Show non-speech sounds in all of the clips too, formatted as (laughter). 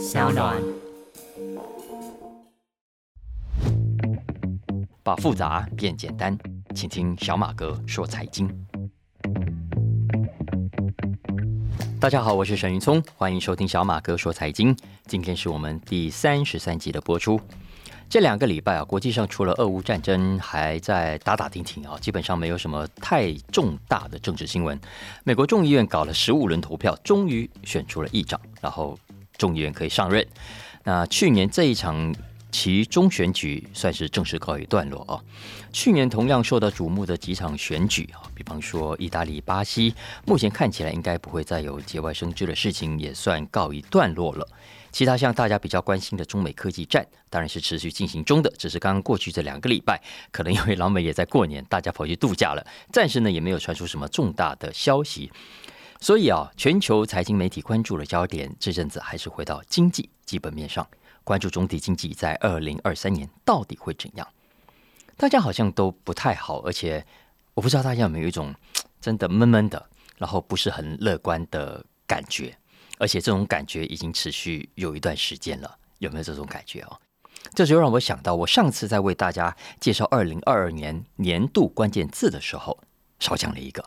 小暖。把复杂变简单，请听小马哥说财经。大家好，我是沈云聪，欢迎收听小马哥说财经。今天是我们第三十三集的播出。这两个礼拜啊，国际上除了俄乌战争还在打打停停啊，基本上没有什么太重大的政治新闻。美国众议院搞了十五轮投票，终于选出了议长，然后众议员可以上任。那去年这一场。其中选举算是正式告一段落啊。去年同样受到瞩目的几场选举啊，比方说意大利、巴西，目前看起来应该不会再有节外生枝的事情，也算告一段落了。其他像大家比较关心的中美科技战，当然是持续进行中的，只是刚刚过去这两个礼拜，可能因为老美也在过年，大家跑去度假了，暂时呢也没有传出什么重大的消息。所以啊，全球财经媒体关注的焦点，这阵子还是回到经济基本面上。关注总体经济在二零二三年到底会怎样？大家好像都不太好，而且我不知道大家有没有一种真的闷闷的，然后不是很乐观的感觉，而且这种感觉已经持续有一段时间了，有没有这种感觉哦？这就让我想到，我上次在为大家介绍二零二二年年度关键字的时候，少讲了一个，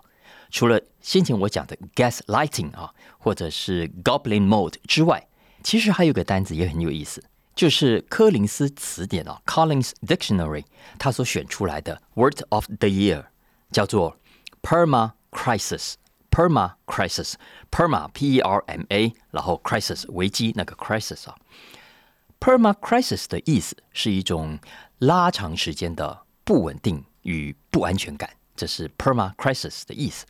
除了先前我讲的 gaslighting 啊，或者是 goblin mode 之外。其实还有个单子也很有意思，就是柯林斯词典啊，Collins Dictionary，他所选出来的 Word of the Year 叫做 Perma Crisis，Perma Crisis，Perma P E R M A，然后 Crisis 危机那个 Crisis 啊，Perma Crisis 的意思是一种拉长时间的不稳定与不安全感，这是 Perma Crisis 的意思。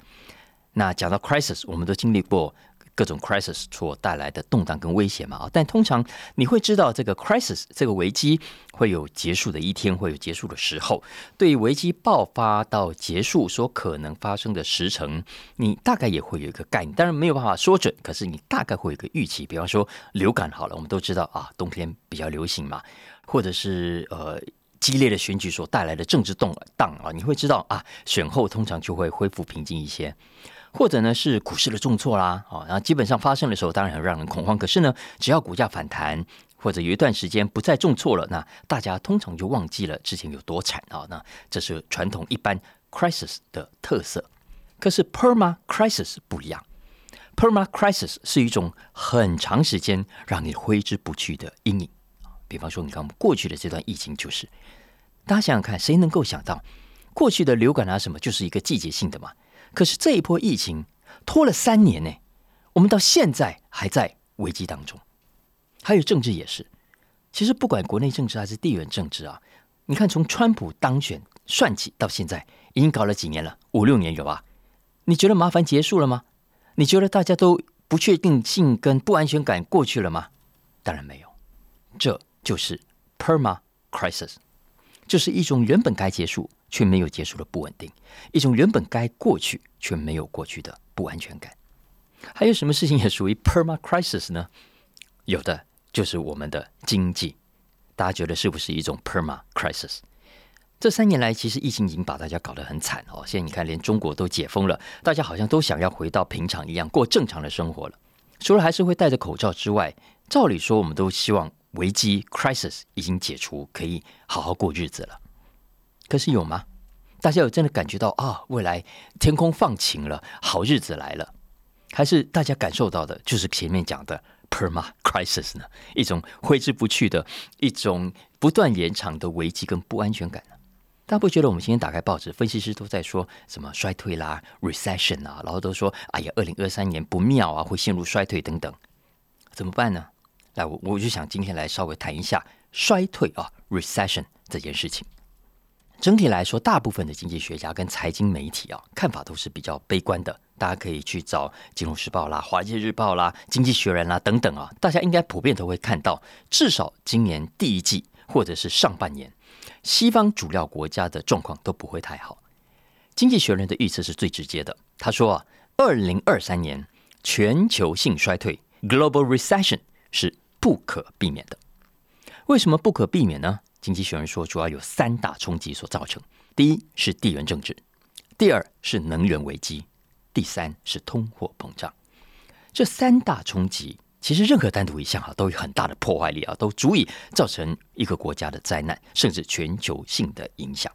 那讲到 Crisis，我们都经历过。各种 crisis 所带来的动荡跟威胁嘛啊，但通常你会知道这个 crisis 这个危机会有结束的一天，会有结束的时候。对于危机爆发到结束所可能发生的时程，你大概也会有一个概念，当然没有办法说准，可是你大概会有一个预期。比方说流感好了，我们都知道啊，冬天比较流行嘛，或者是呃激烈的选举所带来的政治动荡啊，你会知道啊，选后通常就会恢复平静一些。或者呢是股市的重挫啦，啊，然后基本上发生的时候，当然很让人恐慌。可是呢，只要股价反弹，或者有一段时间不再重挫了，那大家通常就忘记了之前有多惨啊。那这是传统一般 crisis 的特色。可是 perma crisis 不一样，perma crisis 是一种很长时间让你挥之不去的阴影比方说，你看我们过去的这段疫情，就是大家想想看，谁能够想到过去的流感啊什么，就是一个季节性的嘛？可是这一波疫情拖了三年呢，我们到现在还在危机当中。还有政治也是，其实不管国内政治还是地缘政治啊，你看从川普当选算起到现在，已经搞了几年了，五六年有吧？你觉得麻烦结束了吗？你觉得大家都不确定性跟不安全感过去了吗？当然没有，这就是 perma crisis，就是一种原本该结束。却没有结束的不稳定，一种原本该过去却没有过去的不安全感。还有什么事情也属于 perma crisis 呢？有的就是我们的经济，大家觉得是不是一种 perma crisis？这三年来，其实疫情已经把大家搞得很惨哦。现在你看，连中国都解封了，大家好像都想要回到平常一样过正常的生活了。除了还是会戴着口罩之外，照理说，我们都希望危机 crisis 已经解除，可以好好过日子了。可是有吗？大家有真的感觉到啊，未来天空放晴了，好日子来了？还是大家感受到的就是前面讲的 perma crisis 呢？一种挥之不去的一种不断延长的危机跟不安全感呢？大家不觉得我们今天打开报纸，分析师都在说什么衰退啦、recession 啊，然后都说哎呀，二零二三年不妙啊，会陷入衰退等等，怎么办呢？来，我我就想今天来稍微谈一下衰退啊，recession 这件事情。整体来说，大部分的经济学家跟财经媒体啊，看法都是比较悲观的。大家可以去找《金融时报》啦、《华尔街日报》啦、《经济学人》啦等等啊，大家应该普遍都会看到，至少今年第一季或者是上半年，西方主要国家的状况都不会太好。《经济学人》的预测是最直接的，他说啊，二零二三年全球性衰退 （global recession） 是不可避免的。为什么不可避免呢？经济学人说，主要有三大冲击所造成：第一是地缘政治，第二是能源危机，第三是通货膨胀。这三大冲击其实任何单独一项啊，都有很大的破坏力啊，都足以造成一个国家的灾难，甚至全球性的影响。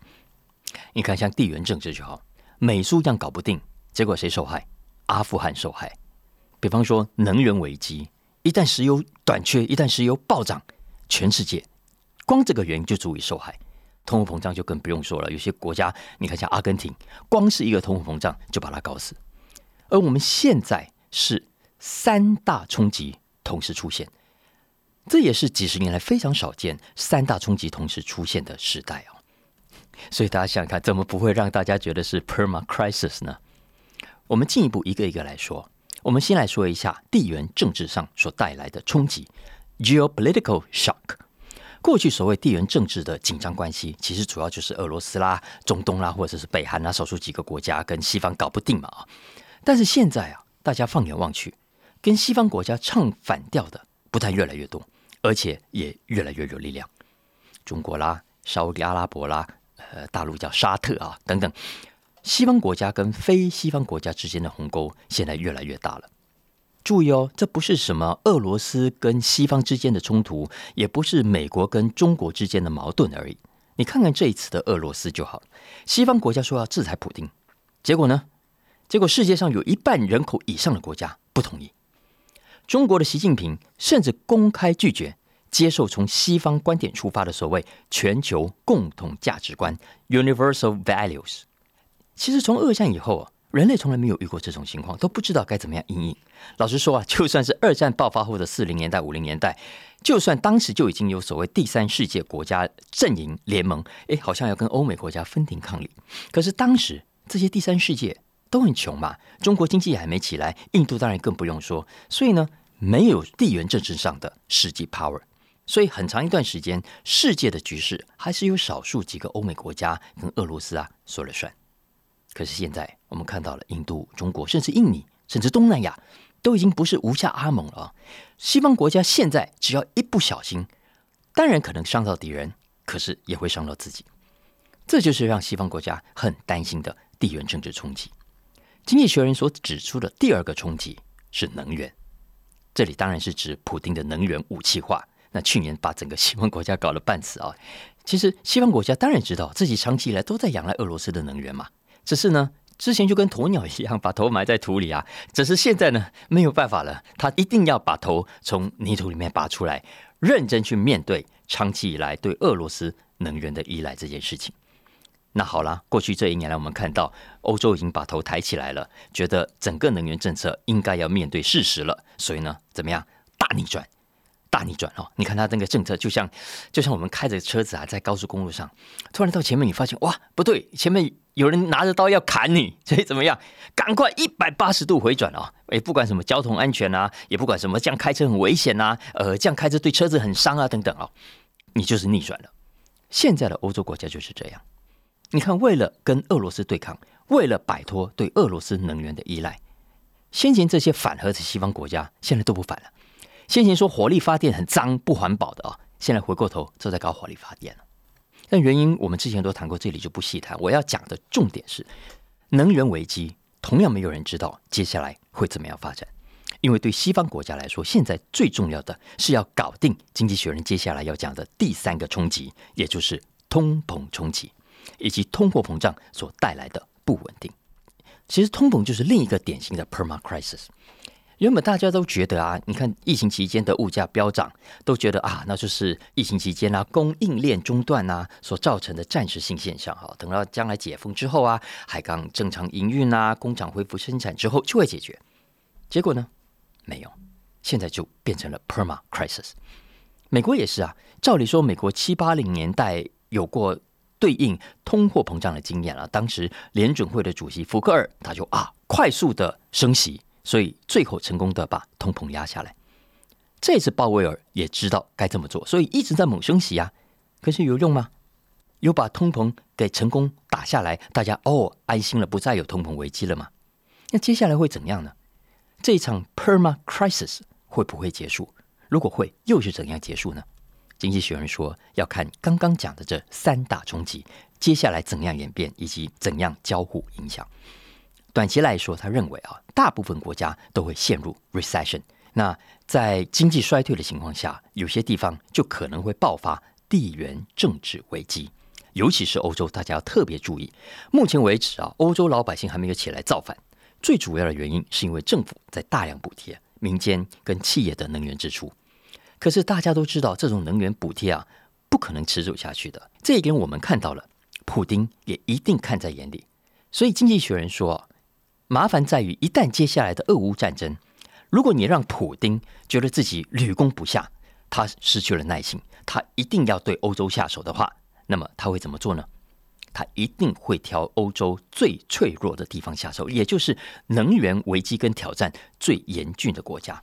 你看，像地缘政治就好，美苏这样搞不定，结果谁受害？阿富汗受害。比方说能源危机，一旦石油短缺，一旦石油暴涨，全世界光这个原因就足以受害。通货膨胀就更不用说了，有些国家你看像阿根廷，光是一个通货膨胀就把它搞死。而我们现在是三大冲击同时出现，这也是几十年来非常少见三大冲击同时出现的时代哦。所以大家想想看，怎么不会让大家觉得是 perma crisis 呢？我们进一步一个一个来说，我们先来说一下地缘政治上所带来的冲击 geopolitical shock。过去所谓地缘政治的紧张关系，其实主要就是俄罗斯啦、中东啦，或者是北韩啊，少数几个国家跟西方搞不定嘛啊。但是现在啊，大家放眼望去，跟西方国家唱反调的不但越来越多，而且也越来越有力量。中国啦、沙特阿拉伯啦、呃，大陆叫沙特啊等等，西方国家跟非西方国家之间的鸿沟现在越来越大了。注意哦，这不是什么俄罗斯跟西方之间的冲突，也不是美国跟中国之间的矛盾而已。你看看这一次的俄罗斯就好，西方国家说要制裁普京，结果呢？结果世界上有一半人口以上的国家不同意。中国的习近平甚至公开拒绝接受从西方观点出发的所谓全球共同价值观 （Universal Values）。其实从二战以后啊。人类从来没有遇过这种情况，都不知道该怎么样应应。老实说啊，就算是二战爆发后的四零年代、五零年代，就算当时就已经有所谓第三世界国家阵营联盟，哎，好像要跟欧美国家分庭抗礼。可是当时这些第三世界都很穷嘛，中国经济还没起来，印度当然更不用说。所以呢，没有地缘政治上的世纪 power，所以很长一段时间，世界的局势还是由少数几个欧美国家跟俄罗斯啊说了算。可是现在，我们看到了印度、中国，甚至印尼，甚至东南亚，都已经不是无下阿蒙了。西方国家现在只要一不小心，当然可能伤到敌人，可是也会伤到自己。这就是让西方国家很担心的地缘政治冲击。经济学人所指出的第二个冲击是能源，这里当然是指普丁的能源武器化。那去年把整个西方国家搞了半死啊！其实西方国家当然知道自己长期以来都在仰赖俄罗斯的能源嘛。只是呢，之前就跟鸵鸟一样，把头埋在土里啊。只是现在呢，没有办法了，他一定要把头从泥土里面拔出来，认真去面对长期以来对俄罗斯能源的依赖这件事情。那好了，过去这一年来，我们看到欧洲已经把头抬起来了，觉得整个能源政策应该要面对事实了，所以呢，怎么样大逆转？大逆转哦！你看他那个政策，就像就像我们开着车子啊，在高速公路上，突然到前面，你发现哇，不对，前面有人拿着刀要砍你，(laughs) 所以怎么样？赶快一百八十度回转哦！也不管什么交通安全啊，也不管什么这样开车很危险呐，呃，这样开车对车子很伤啊，等等哦，你就是逆转了。现在的欧洲国家就是这样。你看，为了跟俄罗斯对抗，为了摆脱对俄罗斯能源的依赖，先前这些反核的西方国家现在都不反了。先前说火力发电很脏不环保的啊，现在回过头就在搞火力发电了。但原因我们之前都谈过，这里就不细谈。我要讲的重点是，能源危机同样没有人知道接下来会怎么样发展。因为对西方国家来说，现在最重要的是要搞定经济学人接下来要讲的第三个冲击，也就是通膨冲击以及通货膨胀所带来的不稳定。其实通膨就是另一个典型的 perma crisis。原本大家都觉得啊，你看疫情期间的物价飙涨，都觉得啊，那就是疫情期间啊供应链中断啊所造成的暂时性现象哈。等到将来解封之后啊，海港正常营运啊，工厂恢复生产之后就会解决。结果呢，没有，现在就变成了 perma crisis。美国也是啊，照理说美国七八零年代有过对应通货膨胀的经验了，当时联准会的主席福克尔他就啊快速的升息。所以最后成功的把通膨压下来。这次鲍威尔也知道该这么做，所以一直在猛升息啊。可是有用吗？有把通膨给成功打下来，大家哦安心了，不再有通膨危机了吗？那接下来会怎样呢？这一场 perma crisis 会不会结束？如果会，又是怎样结束呢？经济学人说要看刚刚讲的这三大冲击，接下来怎样演变，以及怎样交互影响。短期来说，他认为啊，大部分国家都会陷入 recession，那在经济衰退的情况下，有些地方就可能会爆发地缘政治危机，尤其是欧洲，大家要特别注意。目前为止啊，欧洲老百姓还没有起来造反，最主要的原因是因为政府在大量补贴民间跟企业的能源支出。可是大家都知道，这种能源补贴啊，不可能持久下去的。这一点我们看到了，普丁也一定看在眼里。所以，经济学人说，麻烦在于一旦接下来的俄乌战争。如果你让普丁觉得自己屡攻不下，他失去了耐心，他一定要对欧洲下手的话，那么他会怎么做呢？他一定会挑欧洲最脆弱的地方下手，也就是能源危机跟挑战最严峻的国家。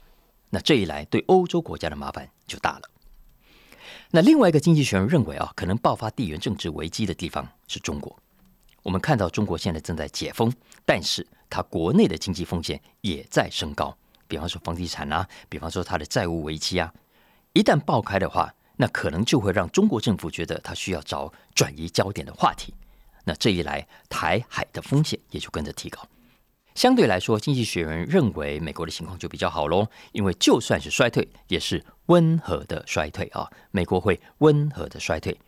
那这一来，对欧洲国家的麻烦就大了。那另外一个经济学人认为啊，可能爆发地缘政治危机的地方是中国。我们看到中国现在正在解封，但是它国内的经济风险也在升高。比方说房地产啊，比方说它的债务危机啊，一旦爆开的话，那可能就会让中国政府觉得它需要找转移焦点的话题。那这一来，台海的风险也就跟着提高。相对来说，经济学人认为美国的情况就比较好喽，因为就算是衰退，也是温和的衰退啊，美国会温和的衰退。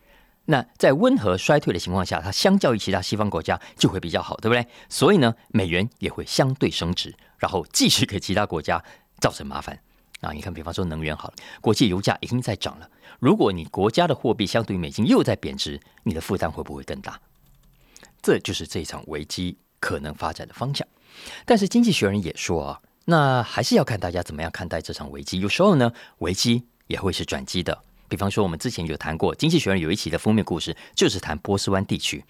那在温和衰退的情况下，它相较于其他西方国家就会比较好，对不对？所以呢，美元也会相对升值。然后继续给其他国家造成麻烦啊！你看，比方说能源好了，国际油价已经在涨了。如果你国家的货币相对于美金又在贬值，你的负担会不会更大？这就是这场危机可能发展的方向。但是经济学人也说啊，那还是要看大家怎么样看待这场危机。有时候呢，危机也会是转机的。比方说，我们之前有谈过，经济学人有一期的封面故事就是谈波斯湾地区，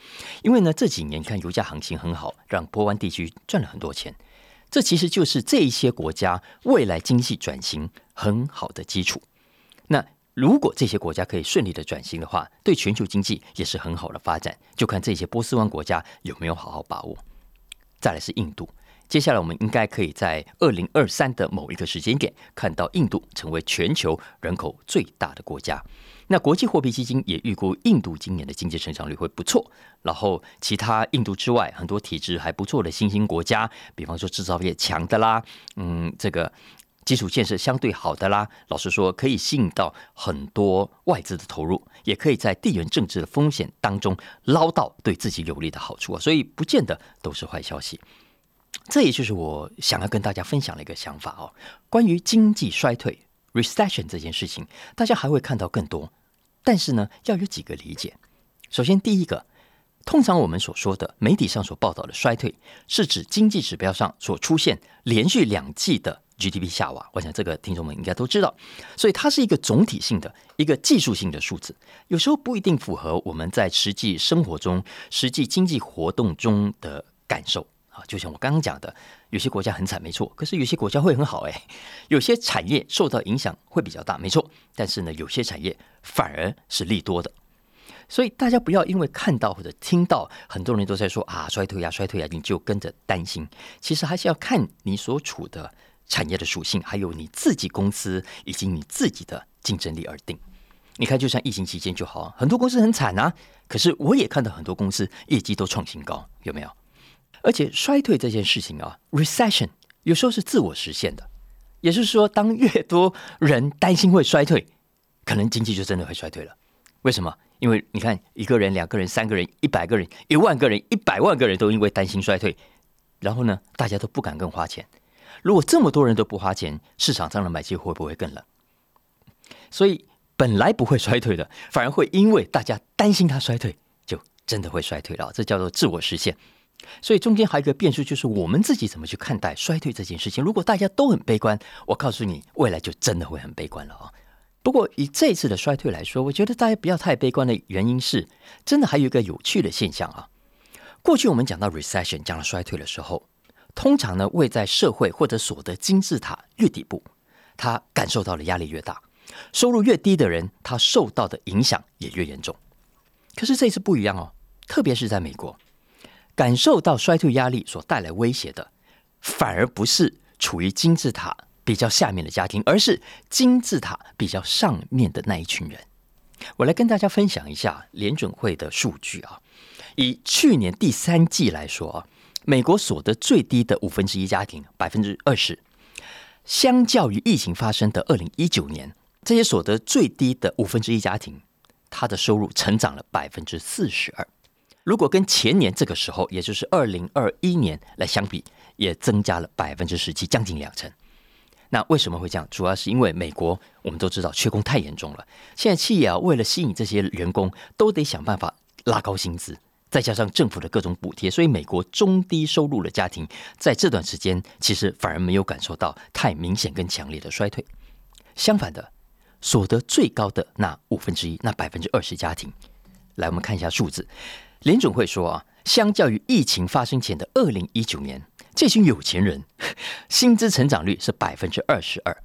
因为呢这几年看油价行情很好，让波湾地区赚了很多钱。这其实就是这一些国家未来经济转型很好的基础。那如果这些国家可以顺利的转型的话，对全球经济也是很好的发展。就看这些波斯湾国家有没有好好把握。再来是印度。接下来，我们应该可以在二零二三的某一个时间点看到印度成为全球人口最大的国家。那国际货币基金也预估印度今年的经济成长率会不错。然后，其他印度之外很多体制还不错的新兴国家，比方说制造业强的啦，嗯，这个基础建设相对好的啦，老实说可以吸引到很多外资的投入，也可以在地缘政治的风险当中捞到对自己有利的好处啊。所以，不见得都是坏消息。这也就是我想要跟大家分享的一个想法哦。关于经济衰退 （recession） 这件事情，大家还会看到更多。但是呢，要有几个理解。首先，第一个，通常我们所说的媒体上所报道的衰退，是指经济指标上所出现连续两季的 GDP 下滑。我想这个听众们应该都知道。所以它是一个总体性的一个技术性的数字，有时候不一定符合我们在实际生活中、实际经济活动中的感受。啊，就像我刚刚讲的，有些国家很惨，没错。可是有些国家会很好，哎，有些产业受到影响会比较大，没错。但是呢，有些产业反而是利多的。所以大家不要因为看到或者听到很多人都在说啊衰退呀衰退呀，你就跟着担心。其实还是要看你所处的产业的属性，还有你自己公司以及你自己的竞争力而定。你看，就像疫情期间就好，很多公司很惨啊，可是我也看到很多公司业绩都创新高，有没有？而且衰退这件事情啊，recession 有时候是自我实现的，也就是说，当越多人担心会衰退，可能经济就真的会衰退了。为什么？因为你看，一个人、两个人、三个人、一百个人、一万个人、一百万个人都因为担心衰退，然后呢，大家都不敢更花钱。如果这么多人都不花钱，市场上的买气会不会更冷？所以本来不会衰退的，反而会因为大家担心它衰退，就真的会衰退了。这叫做自我实现。所以中间还有一个变数，就是我们自己怎么去看待衰退这件事情。如果大家都很悲观，我告诉你，未来就真的会很悲观了啊。不过以这次的衰退来说，我觉得大家不要太悲观的原因是，真的还有一个有趣的现象啊。过去我们讲到 recession，讲到衰退的时候，通常呢位在社会或者所得金字塔越底部，他感受到的压力越大，收入越低的人，他受到的影响也越严重。可是这次不一样哦，特别是在美国。感受到衰退压力所带来威胁的，反而不是处于金字塔比较下面的家庭，而是金字塔比较上面的那一群人。我来跟大家分享一下联准会的数据啊。以去年第三季来说啊，美国所得最低的五分之一家庭，百分之二十，相较于疫情发生的二零一九年，这些所得最低的五分之一家庭，他的收入成长了百分之四十二。如果跟前年这个时候，也就是二零二一年来相比，也增加了百分之十七，将近两成。那为什么会这样？主要是因为美国，我们都知道缺工太严重了。现在企业啊，为了吸引这些员工，都得想办法拉高薪资，再加上政府的各种补贴，所以美国中低收入的家庭在这段时间其实反而没有感受到太明显跟强烈的衰退。相反的，所得最高的那五分之一，那百分之二十家庭，来我们看一下数字。联总会说啊，相较于疫情发生前的二零一九年，这群有钱人薪资成长率是百分之二十二，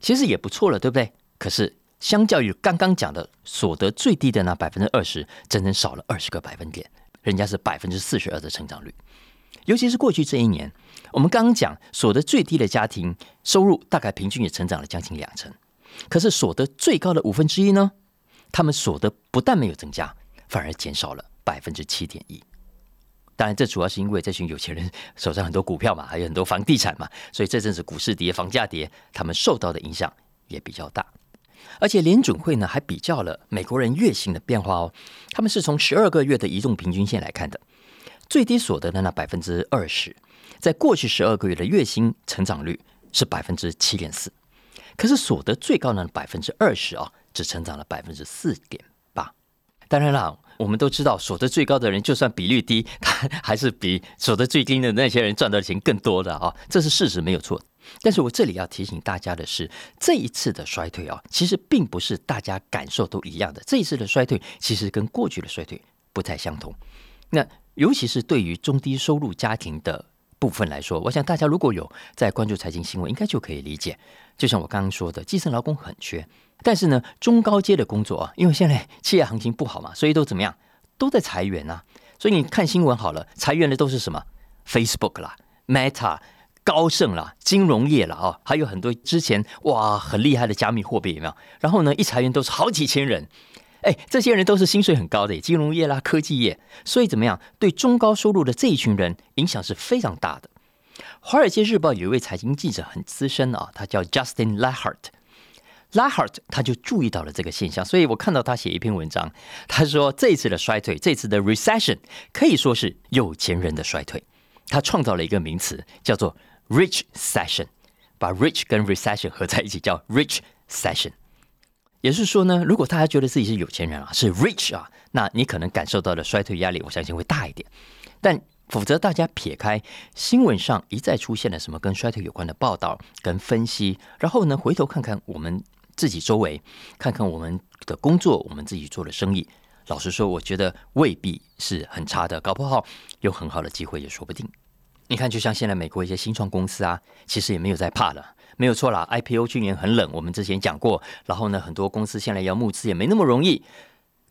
其实也不错了，对不对？可是相较于刚刚讲的所得最低的那百分之二十，整整少了二十个百分点，人家是百分之四十二的成长率。尤其是过去这一年，我们刚刚讲所得最低的家庭收入大概平均也成长了将近两成，可是所得最高的五分之一呢，他们所得不但没有增加，反而减少了。百分之七点一，当然，这主要是因为这群有钱人手上很多股票嘛，(laughs) 还有很多房地产嘛，所以这阵子股市跌、房价跌，他们受到的影响也比较大。而且联准会呢还比较了美国人月薪的变化哦，他们是从十二个月的移动平均线来看的，最低所得的那百分之二十，在过去十二个月的月薪成长率是百分之七点四，可是所得最高呢百分之二十啊，只成长了百分之四点八。当然了。我们都知道，所得最高的人，就算比率低，他 (laughs) 还是比所得最低的那些人赚到的钱更多的啊，这是事实，没有错。但是我这里要提醒大家的是，这一次的衰退啊，其实并不是大家感受都一样的。这一次的衰退，其实跟过去的衰退不太相同。那尤其是对于中低收入家庭的部分来说，我想大家如果有在关注财经新闻，应该就可以理解。就像我刚刚说的，基层劳工很缺。但是呢，中高阶的工作啊，因为现在企业行情不好嘛，所以都怎么样，都在裁员啊。所以你看新闻好了，裁员的都是什么？Facebook 啦、Meta、高盛啦、金融业啦啊，还有很多之前哇很厉害的加密货币有没有？然后呢，一裁员都是好几千人。哎，这些人都是薪水很高的，金融业啦、科技业，所以怎么样，对中高收入的这一群人影响是非常大的。华尔街日报有一位财经记者很资深啊，他叫 Justin Lahart，Lahart 他就注意到了这个现象，所以我看到他写一篇文章，他说这次的衰退，这次的 recession 可以说是有钱人的衰退。他创造了一个名词叫做 rich session，把 rich 跟 recession 合在一起叫 rich session。也是说呢，如果大家觉得自己是有钱人啊，是 rich 啊，那你可能感受到的衰退压力，我相信会大一点。但否则，大家撇开新闻上一再出现了什么跟衰退有关的报道跟分析，然后呢，回头看看我们。自己周围看看我们的工作，我们自己做的生意。老实说，我觉得未必是很差的，搞不好有很好的机会也说不定。你看，就像现在美国一些新创公司啊，其实也没有在怕了，没有错啦。IPO 去年很冷，我们之前讲过。然后呢，很多公司现在要募资也没那么容易。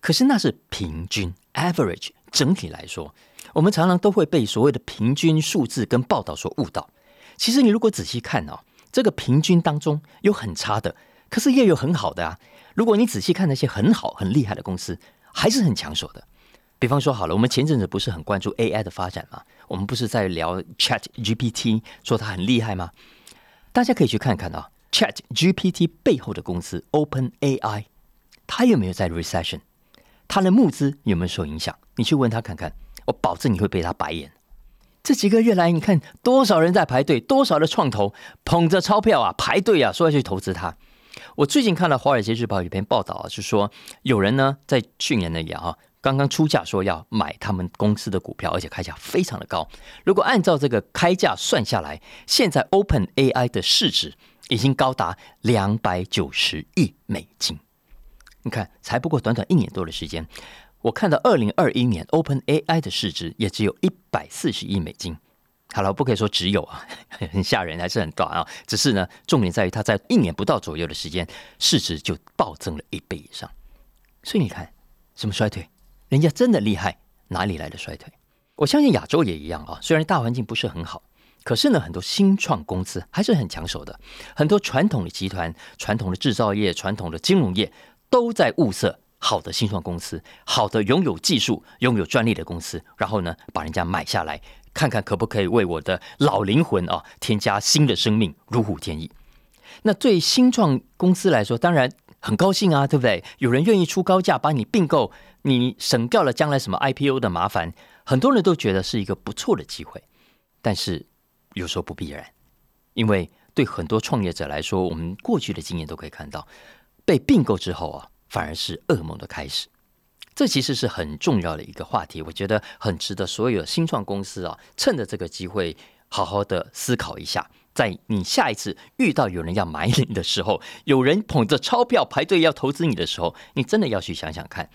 可是那是平均 （average），整体来说，我们常常都会被所谓的平均数字跟报道所误导。其实你如果仔细看哦，这个平均当中有很差的。可是也有很好的啊！如果你仔细看那些很好、很厉害的公司，还是很抢手的。比方说，好了，我们前阵子不是很关注 AI 的发展吗？我们不是在聊 Chat GPT，说它很厉害吗？大家可以去看看啊，Chat GPT 背后的公司 Open AI，它有没有在 Recession？它的募资有没有受影响？你去问他看看，我保证你会被他白眼。这几个月来，你看多少人在排队，多少的创投捧着钞票啊排队啊，说要去投资它。我最近看了《华尔街日报》一篇报道啊，是说有人呢在去年的也哈刚刚出价说要买他们公司的股票，而且开价非常的高。如果按照这个开价算下来，现在 Open AI 的市值已经高达两百九十亿美金。你看，才不过短短一年多的时间，我看到二零二一年 Open AI 的市值也只有一百四十亿美金。好了，不可以说只有啊，(laughs) 很吓人，还是很短啊。只是呢，重点在于它在一年不到左右的时间，市值就暴增了一倍以上。所以你看，什么衰退？人家真的厉害，哪里来的衰退？我相信亚洲也一样啊。虽然大环境不是很好，可是呢，很多新创公司还是很抢手的。很多传统的集团、传统的制造业、传统的金融业都在物色好的新创公司，好的拥有技术、拥有专利的公司，然后呢，把人家买下来。看看可不可以为我的老灵魂啊添加新的生命，如虎添翼。那对新创公司来说，当然很高兴啊，对不对？有人愿意出高价把你并购，你省掉了将来什么 IPO 的麻烦，很多人都觉得是一个不错的机会。但是有时候不必然，因为对很多创业者来说，我们过去的经验都可以看到，被并购之后啊，反而是噩梦的开始。这其实是很重要的一个话题，我觉得很值得所有新创公司啊，趁着这个机会好好的思考一下，在你下一次遇到有人要买你的时候，有人捧着钞票排队要投资你的时候，你真的要去想想看，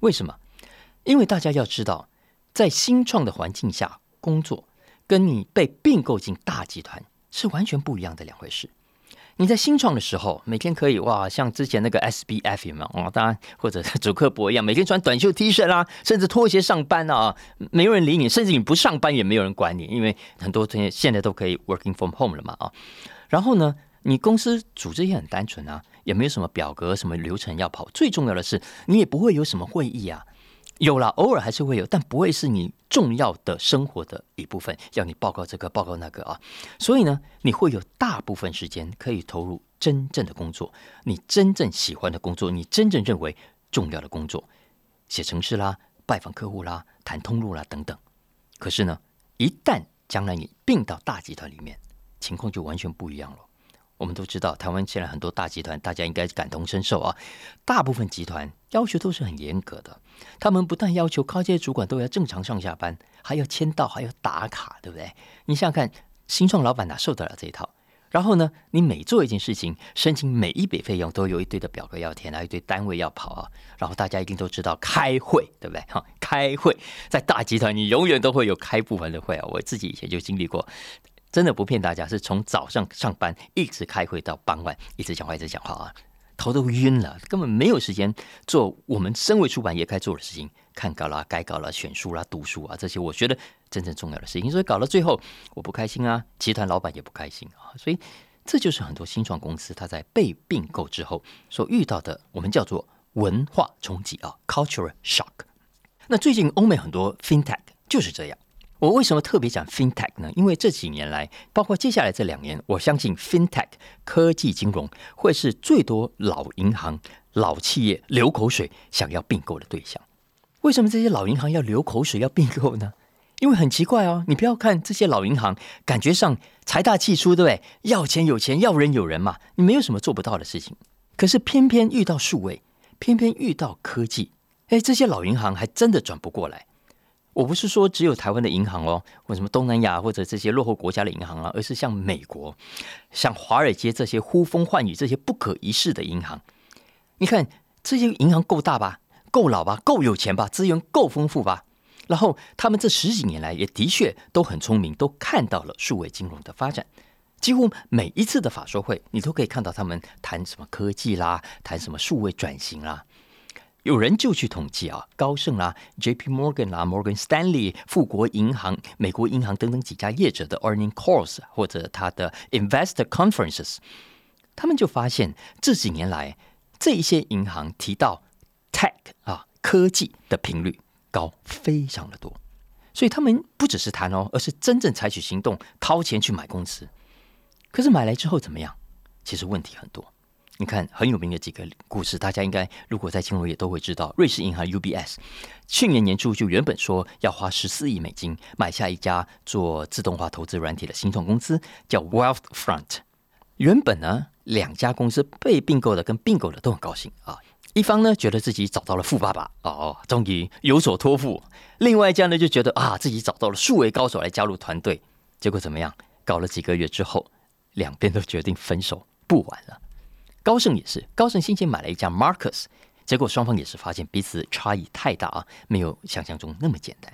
为什么？因为大家要知道，在新创的环境下工作，跟你被并购进大集团是完全不一样的两回事。你在新创的时候，每天可以哇，像之前那个 S B F 有没有哦？当然，或者主客博一样，每天穿短袖 T 恤啦，甚至拖鞋上班啊，没有人理你，甚至你不上班也没有人管你，因为很多这些现在都可以 working from home 了嘛啊。然后呢，你公司组织也很单纯啊，也没有什么表格、什么流程要跑，最重要的是你也不会有什么会议啊。有了，偶尔还是会有，但不会是你重要的生活的一部分，要你报告这个报告那个啊。所以呢，你会有大部分时间可以投入真正的工作，你真正喜欢的工作，你真正认为重要的工作，写程式啦、拜访客户啦、谈通路啦等等。可是呢，一旦将来你并到大集团里面，情况就完全不一样了。我们都知道，台湾现在很多大集团，大家应该感同身受啊。大部分集团要求都是很严格的，他们不但要求高阶主管都要正常上下班，还要签到，还要打卡，对不对？你想想看，新创老板哪受得了这一套？然后呢，你每做一件事情，申请每一笔费用都有一堆的表格要填，还一堆单位要跑啊。然后大家一定都知道开会，对不对？哈，开会在大集团，你永远都会有开部门的会啊。我自己以前就经历过。真的不骗大家，是从早上上班一直开会到傍晚，一直讲话一直讲话啊，头都晕了，根本没有时间做我们身为出版业该做的事情，看稿啦、改稿啦、选书啦、读书啊这些，我觉得真正重要的事情。所以搞到最后，我不开心啊，集团老板也不开心啊，所以这就是很多新创公司它在被并购之后所遇到的，我们叫做文化冲击啊，cultural shock。那最近欧美很多 fintech 就是这样。我为什么特别讲 FinTech 呢？因为这几年来，包括接下来这两年，我相信 FinTech 科技金融会是最多老银行、老企业流口水想要并购的对象。为什么这些老银行要流口水要并购呢？因为很奇怪哦，你不要看这些老银行，感觉上财大气粗，对不对？要钱有钱，要人有人嘛，你没有什么做不到的事情。可是偏偏遇到数位，偏偏遇到科技，哎，这些老银行还真的转不过来。我不是说只有台湾的银行哦，或什么东南亚或者这些落后国家的银行啊，而是像美国、像华尔街这些呼风唤雨、这些不可一世的银行。你看这些银行够大吧，够老吧，够有钱吧，资源够丰富吧。然后他们这十几年来也的确都很聪明，都看到了数位金融的发展。几乎每一次的法说会，你都可以看到他们谈什么科技啦，谈什么数位转型啦。有人就去统计啊，高盛啦、J.P. Morgan 啦、Morgan Stanley、富国银行、美国银行等等几家业者的 earning calls 或者他的 investor conferences，他们就发现这几年来这一些银行提到 tech 啊科技的频率高非常的多，所以他们不只是谈哦，而是真正采取行动，掏钱去买公司。可是买来之后怎么样？其实问题很多。你看很有名的几个故事，大家应该如果在金融业都会知道。瑞士银行 UBS 去年年初就原本说要花十四亿美金买下一家做自动化投资软体的新创公司，叫 Wealthfront。原本呢，两家公司被并购的跟并购的都很高兴啊。一方呢觉得自己找到了富爸爸哦，终于有所托付；另外一家呢就觉得啊自己找到了数位高手来加入团队。结果怎么样？搞了几个月之后，两边都决定分手，不玩了。高盛也是，高盛先前买了一家 Marcus，结果双方也是发现彼此差异太大啊，没有想象中那么简单。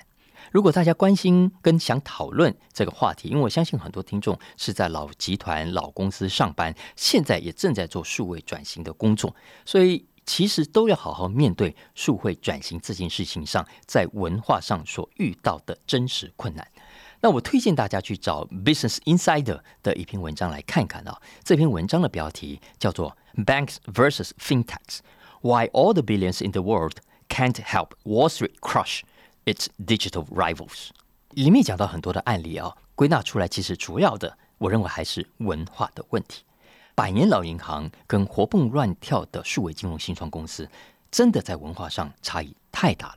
如果大家关心跟想讨论这个话题，因为我相信很多听众是在老集团、老公司上班，现在也正在做数位转型的工作，所以其实都要好好面对数位转型这件事情上，在文化上所遇到的真实困难。那我推荐大家去找 Business Insider 的一篇文章来看看啊。这篇文章的标题叫做 "Banks vs FinTechs: Why All the Billions in the World Can't Help Wall Street Crush Its Digital Rivals"。里面讲到很多的案例啊，归纳出来，其实主要的，我认为还是文化的问题。百年老银行跟活蹦乱跳的数位金融新创公司，真的在文化上差异太大了。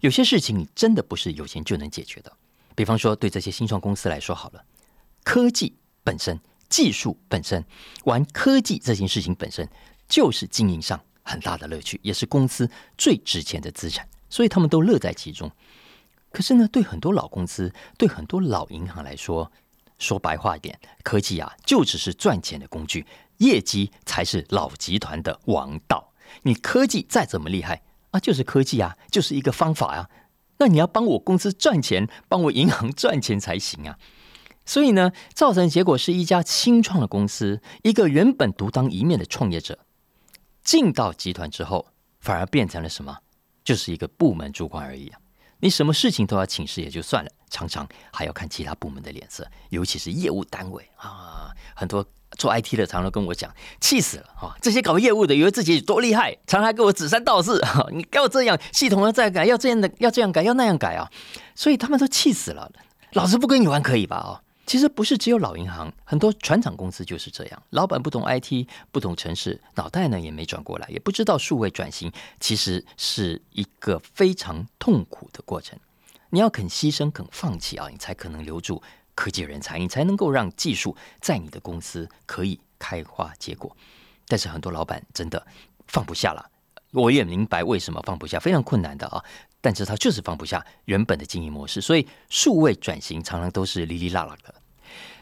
有些事情你真的不是有钱就能解决的。比方说，对这些新创公司来说，好了，科技本身、技术本身、玩科技这件事情本身，就是经营上很大的乐趣，也是公司最值钱的资产，所以他们都乐在其中。可是呢，对很多老公司、对很多老银行来说，说白话一点，科技啊，就只是赚钱的工具，业绩才是老集团的王道。你科技再怎么厉害啊，就是科技啊，就是一个方法啊。那你要帮我公司赚钱，帮我银行赚钱才行啊。所以呢，造成结果是一家新创的公司，一个原本独当一面的创业者，进到集团之后，反而变成了什么？就是一个部门主管而已啊。你什么事情都要请示也就算了，常常还要看其他部门的脸色，尤其是业务单位啊。很多做 IT 的常常跟我讲，气死了啊！这些搞业务的以为自己多厉害，常常还给我指三道四啊，你给我这样，系统要再改，要这样的，要这样改，要那样改啊！所以他们都气死了。老子不跟你玩可以吧？哦。其实不是只有老银行，很多船厂公司就是这样。老板不懂 IT，不懂城市，脑袋呢也没转过来，也不知道数位转型其实是一个非常痛苦的过程。你要肯牺牲、肯放弃啊，你才可能留住科技人才，你才能够让技术在你的公司可以开花结果。但是很多老板真的放不下了，我也明白为什么放不下，非常困难的啊。但是他就是放不下原本的经营模式，所以数位转型常常都是哩哩啦啦的。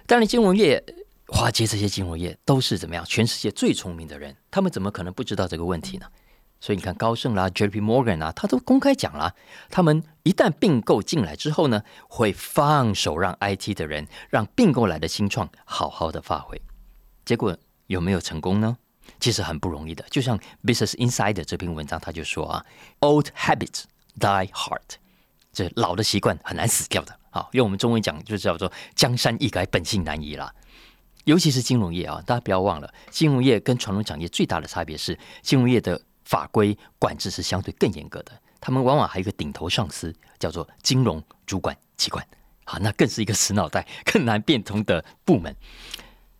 当然，金融业、华街这些金融业都是怎么样？全世界最聪明的人，他们怎么可能不知道这个问题呢？所以你看，高盛啦、J P Morgan 啊，他都公开讲了，他们一旦并购进来之后呢，会放手让 IT 的人，让并购来的新创好好的发挥。结果有没有成功呢？其实很不容易的。就像 Business Insider 这篇文章，他就说啊，Old habits。Die hard，这老的习惯很难死掉的啊！用我们中文讲，就叫做“江山易改，本性难移”啦。尤其是金融业啊，大家不要忘了，金融业跟传统产业最大的差别是，金融业的法规管制是相对更严格的。他们往往还有一个顶头上司，叫做金融主管机关好，那更是一个死脑袋、更难变通的部门。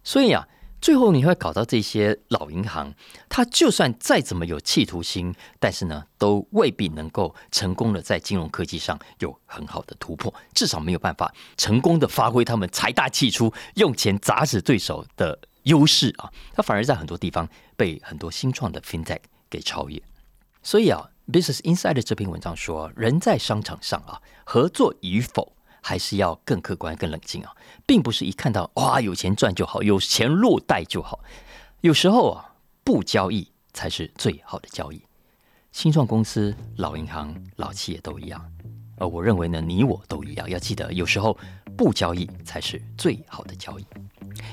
所以啊。最后你会搞到这些老银行，他就算再怎么有企图心，但是呢，都未必能够成功的在金融科技上有很好的突破，至少没有办法成功的发挥他们财大气粗、用钱砸死对手的优势啊！他反而在很多地方被很多新创的 FinTech 给超越。所以啊，《Business Insider》这篇文章说，人在商场上啊，合作与否。还是要更客观、更冷静啊，并不是一看到哇有钱赚就好，有钱落袋就好。有时候啊，不交易才是最好的交易。新创公司、老银行、老企业都一样，而我认为呢，你我都一样。要记得，有时候不交易才是最好的交易。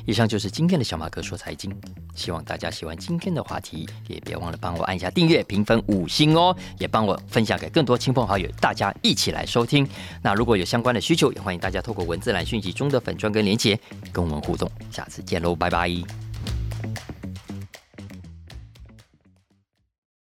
以上就是今天的小马哥说财经，希望大家喜欢今天的话题，也别忘了帮我按下订阅、评分五星哦，也帮我分享给更多亲朋好友，大家一起来收听。那如果有相关的需求，也欢迎大家透过文字栏讯息中的粉砖跟连结跟我们互动。下次见喽，拜拜。